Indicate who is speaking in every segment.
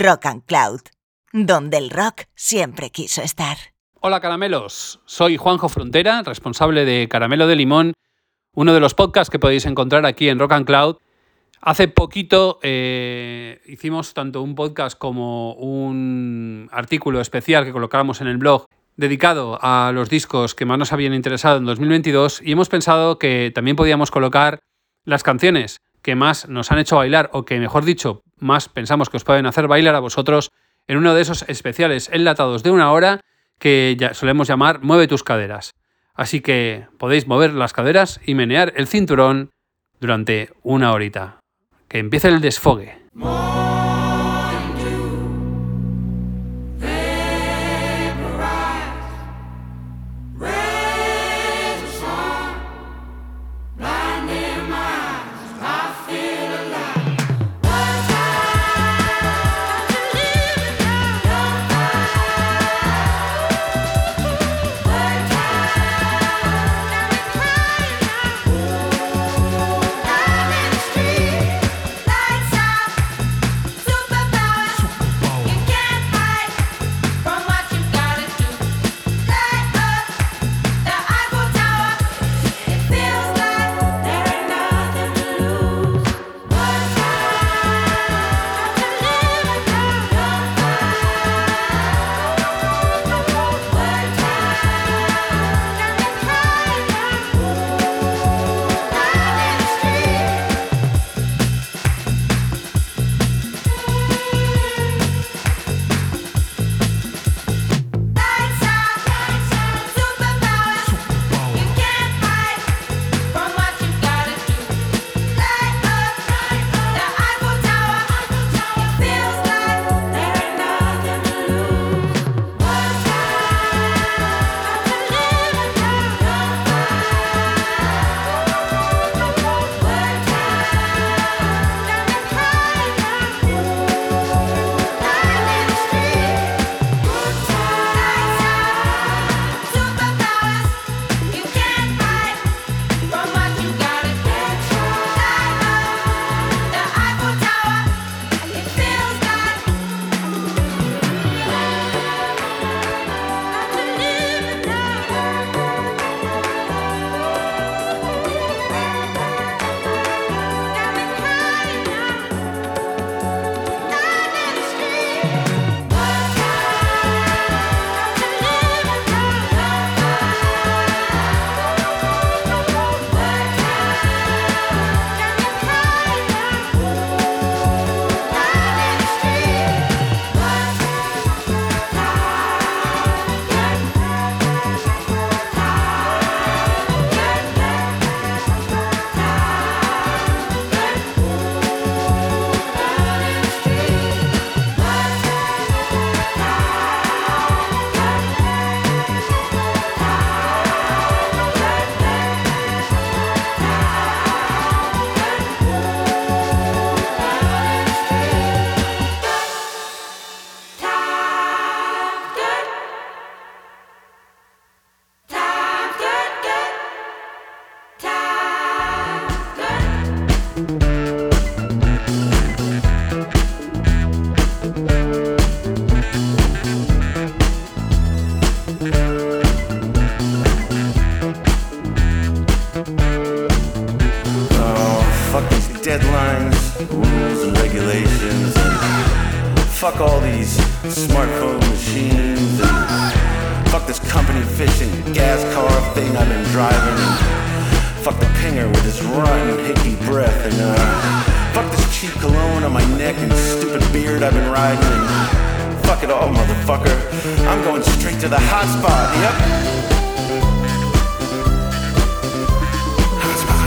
Speaker 1: Rock and Cloud, donde el rock siempre quiso estar.
Speaker 2: Hola caramelos, soy Juanjo Frontera, responsable de Caramelo de Limón, uno de los podcasts que podéis encontrar aquí en Rock and Cloud. Hace poquito eh, hicimos tanto un podcast como un artículo especial que colocábamos en el blog dedicado a los discos que más nos habían interesado en 2022 y hemos pensado que también podíamos colocar las canciones que más nos han hecho bailar o que, mejor dicho, más pensamos que os pueden hacer bailar a vosotros en uno de esos especiales enlatados de una hora que ya solemos llamar Mueve tus caderas. Así que podéis mover las caderas y menear el cinturón durante una horita. Que empiece el desfogue.
Speaker 3: hot spot. Yep. Hot spot.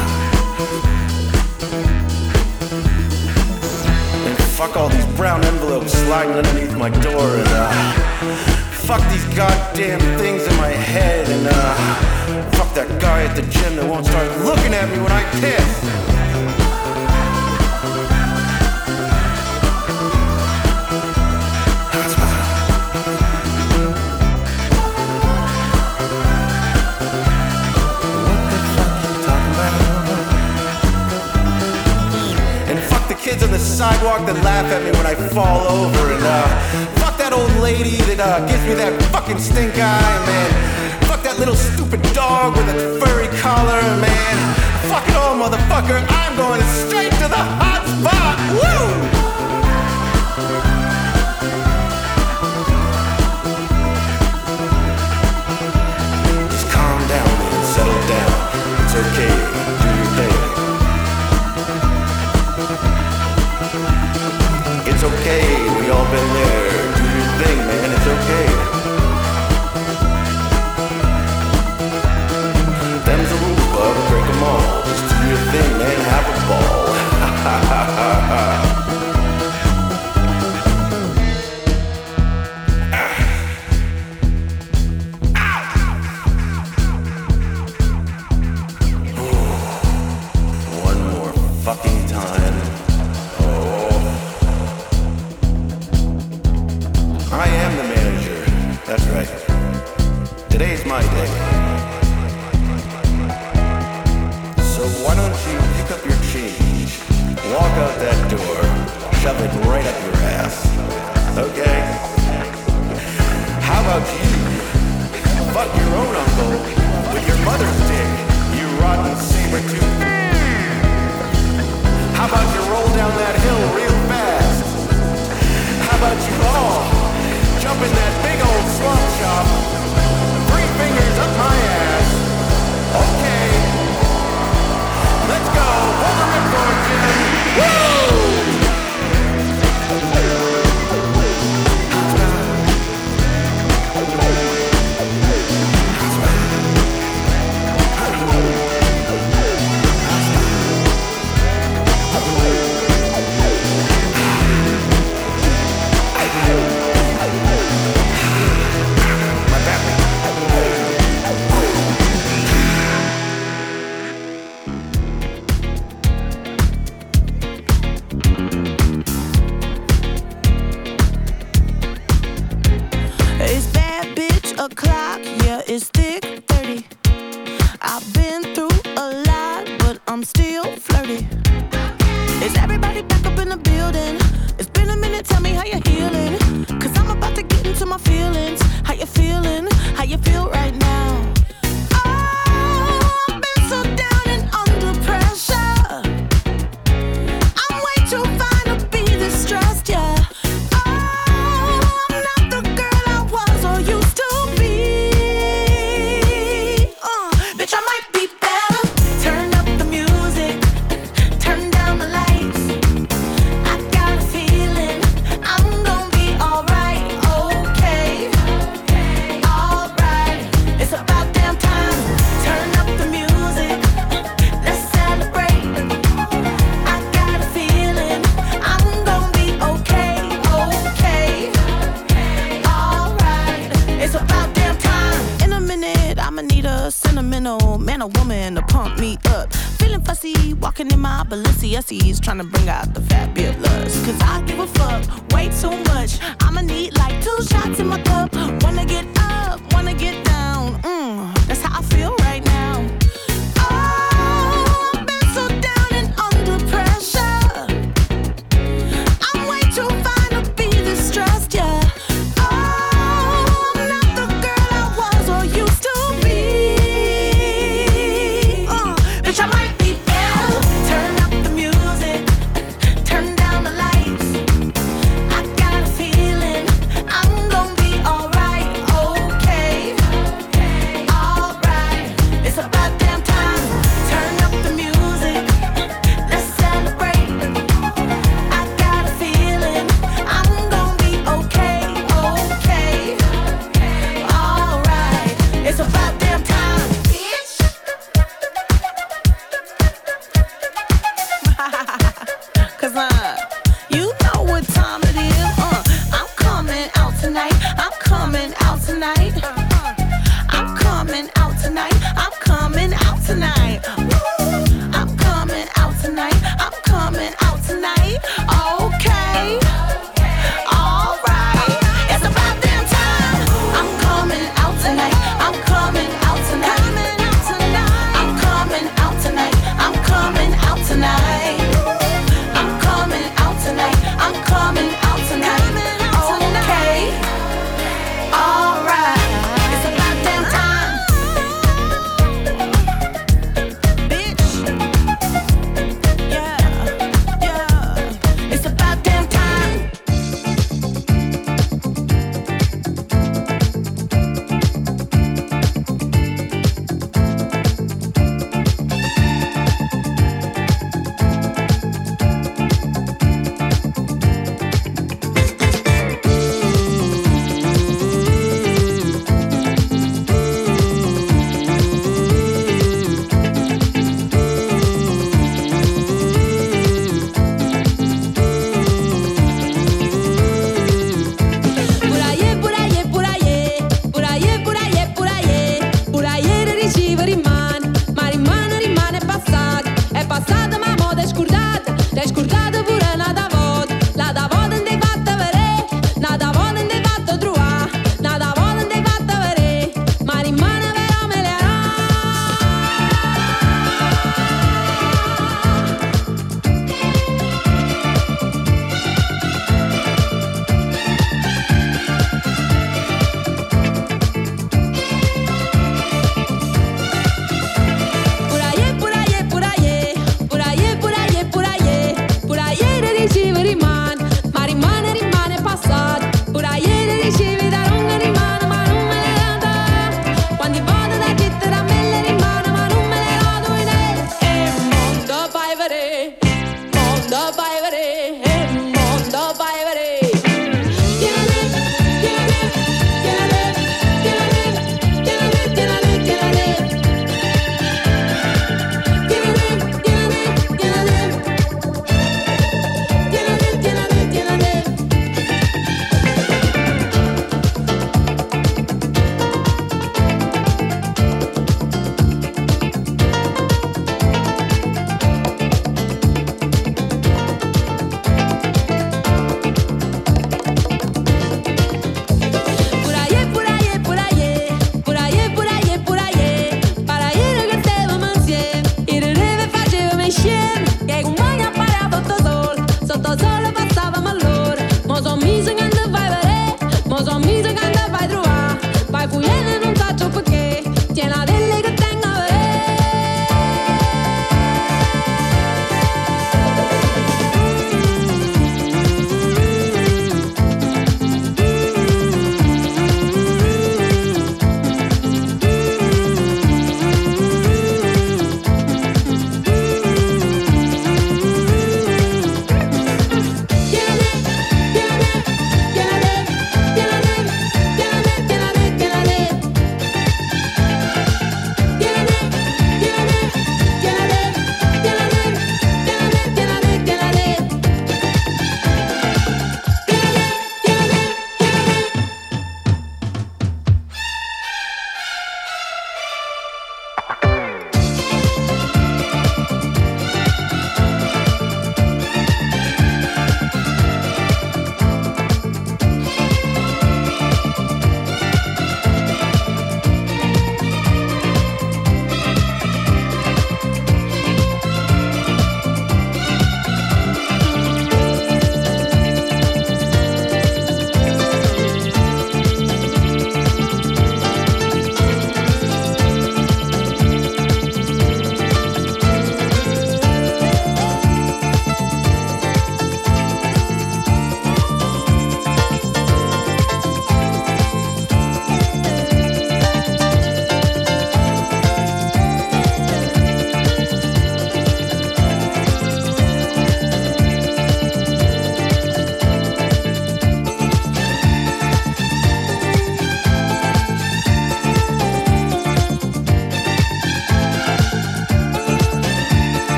Speaker 3: And fuck all
Speaker 4: these brown envelopes sliding underneath my door, and uh, fuck these goddamn things in my head, and uh, fuck that guy at the gym that won't start looking at me when I piss. it uh, gives me that fucking stink eye, man. Fuck that
Speaker 5: little
Speaker 4: stupid dog with a
Speaker 5: furry collar, man. Fuck it all,
Speaker 4: motherfucker. I'm going straight to
Speaker 6: the hot spot. Woo! Just calm okay, do your thing. It's okay, we
Speaker 7: all
Speaker 8: been there thing, man. It's okay.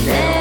Speaker 8: Coco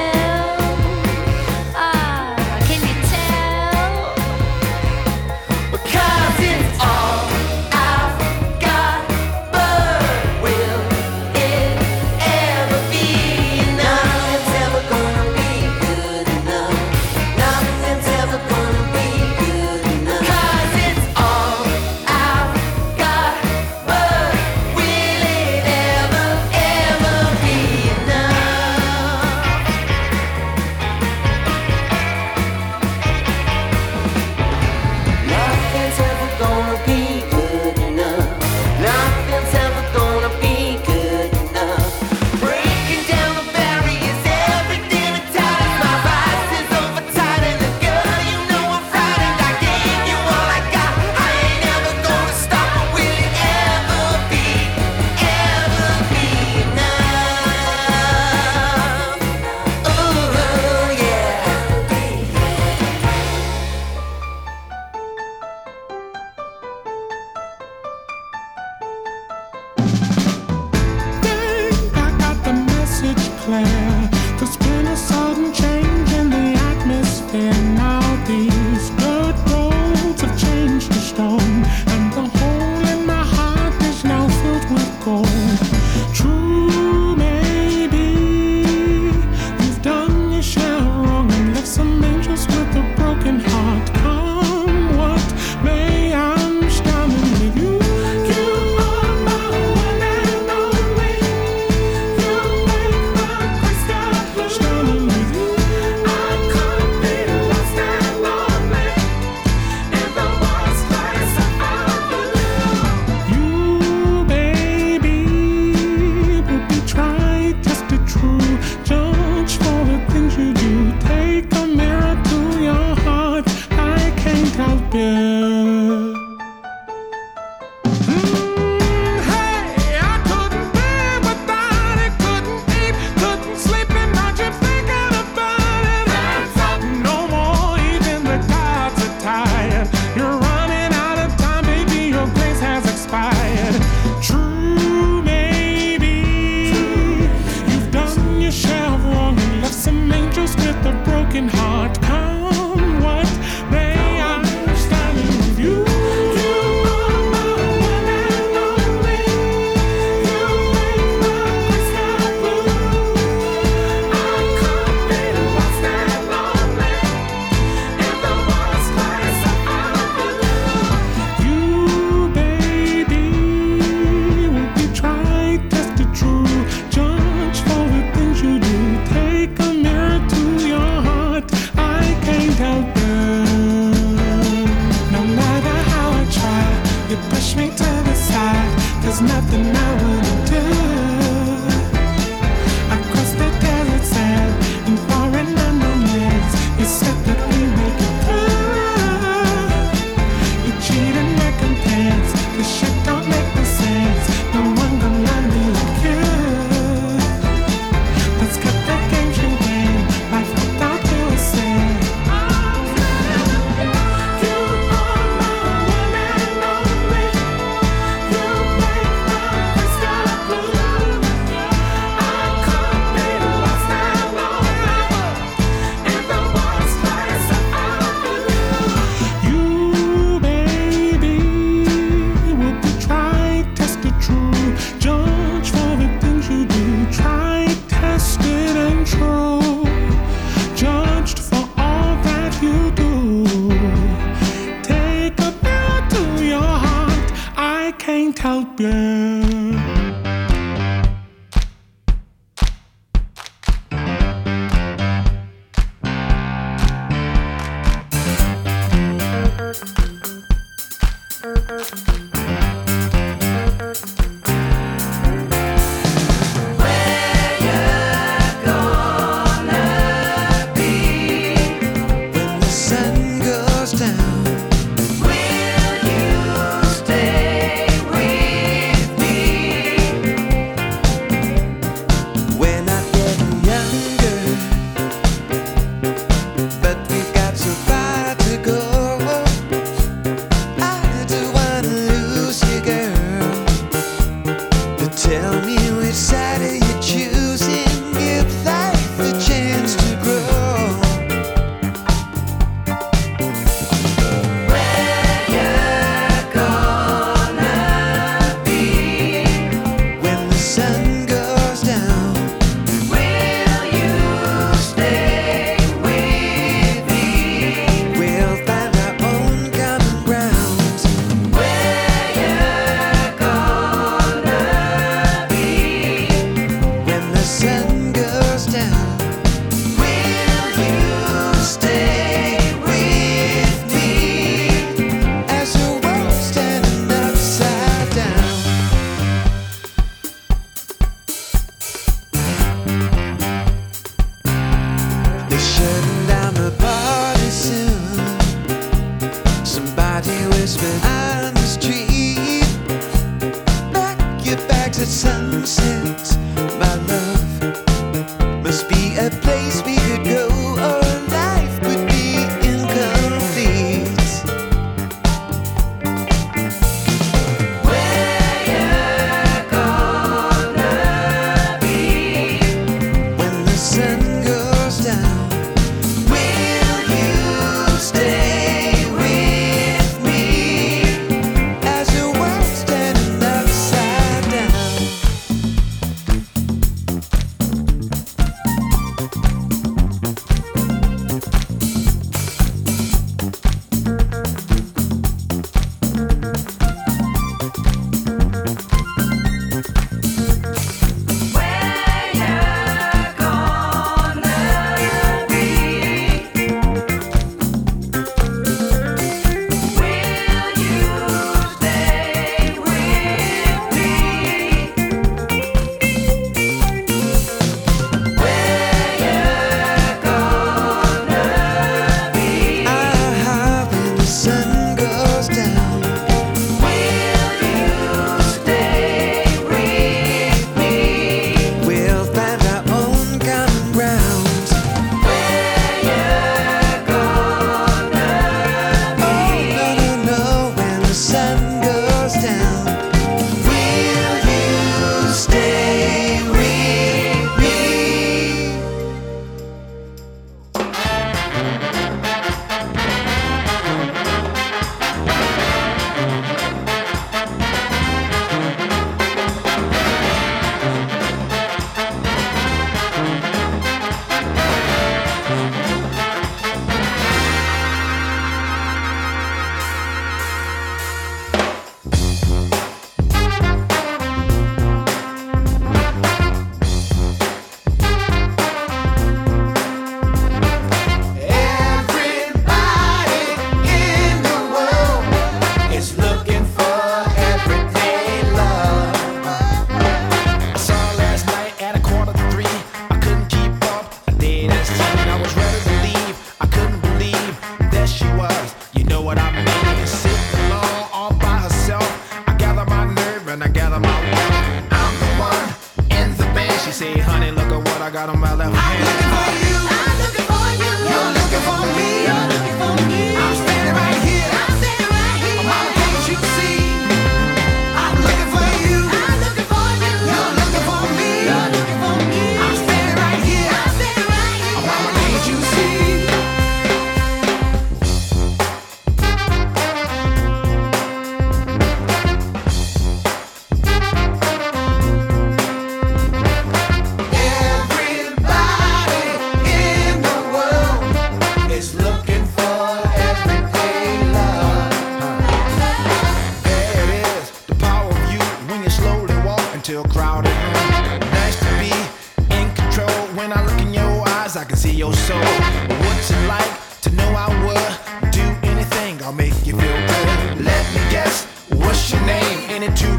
Speaker 8: and it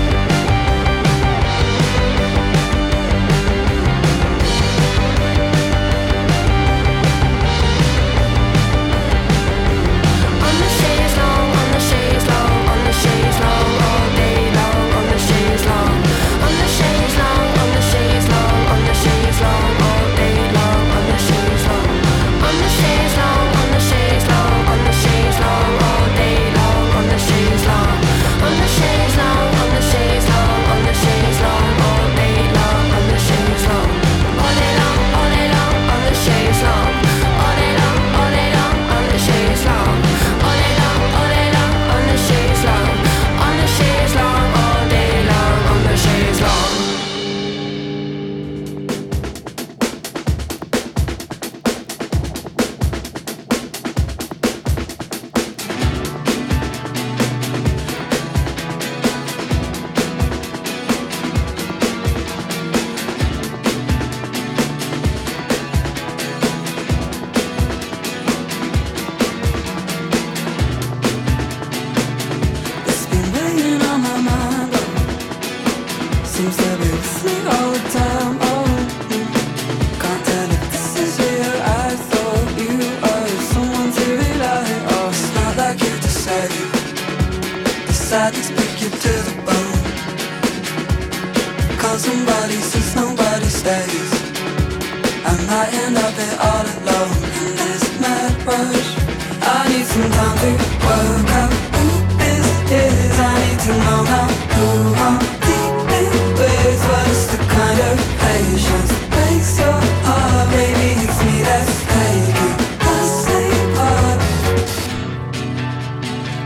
Speaker 9: work out who this is. I need to know now who I'm dealing with. What's the kind of patience breaks your heart? Maybe it's me that's taking the same part.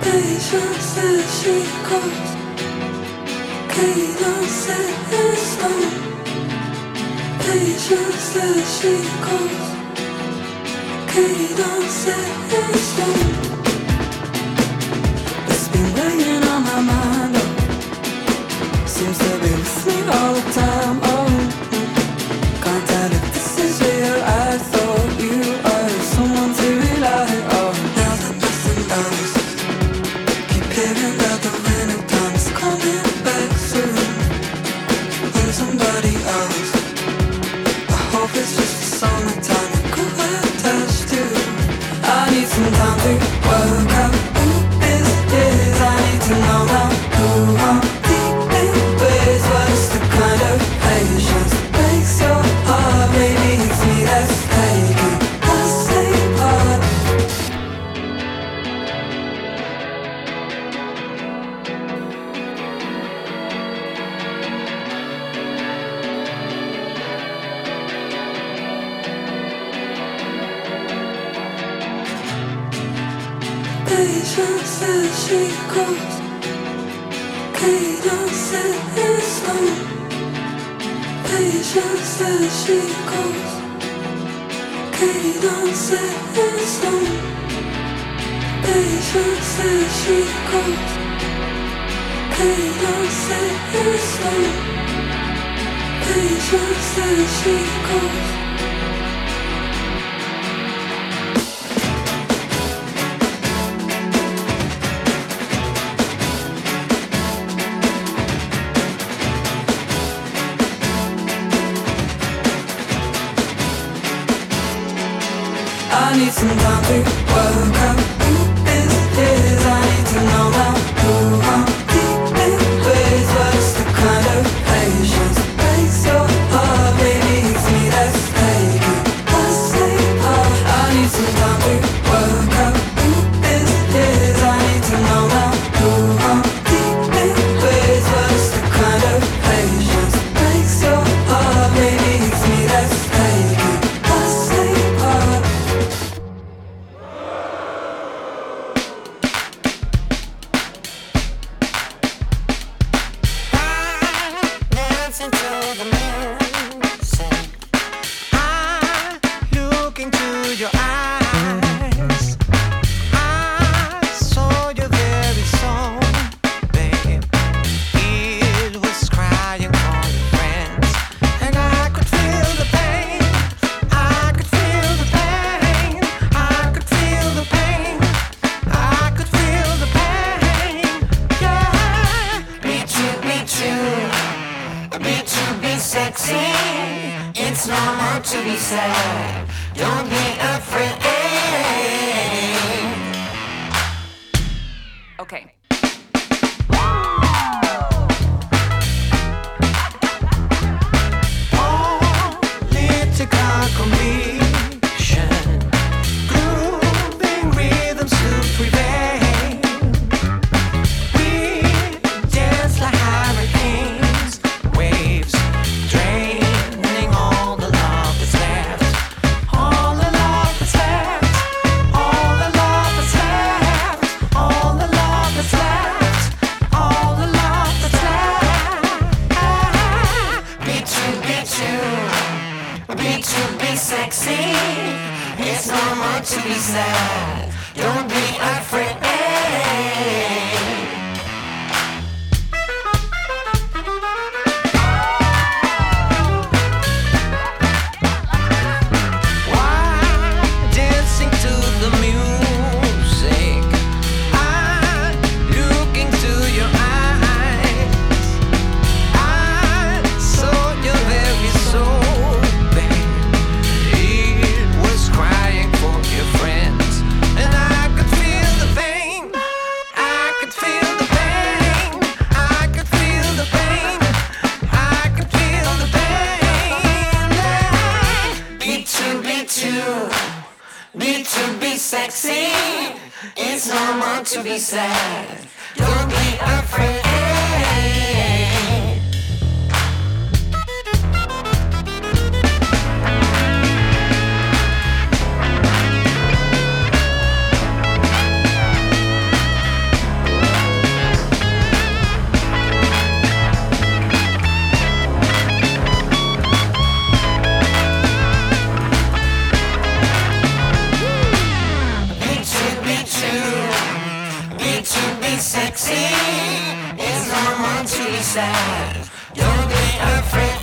Speaker 9: Patience as she. Patience as she calls. Seems to be with me all the time. I need some time to work
Speaker 5: Don't be afraid.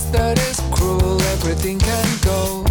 Speaker 10: That is cruel, everything can go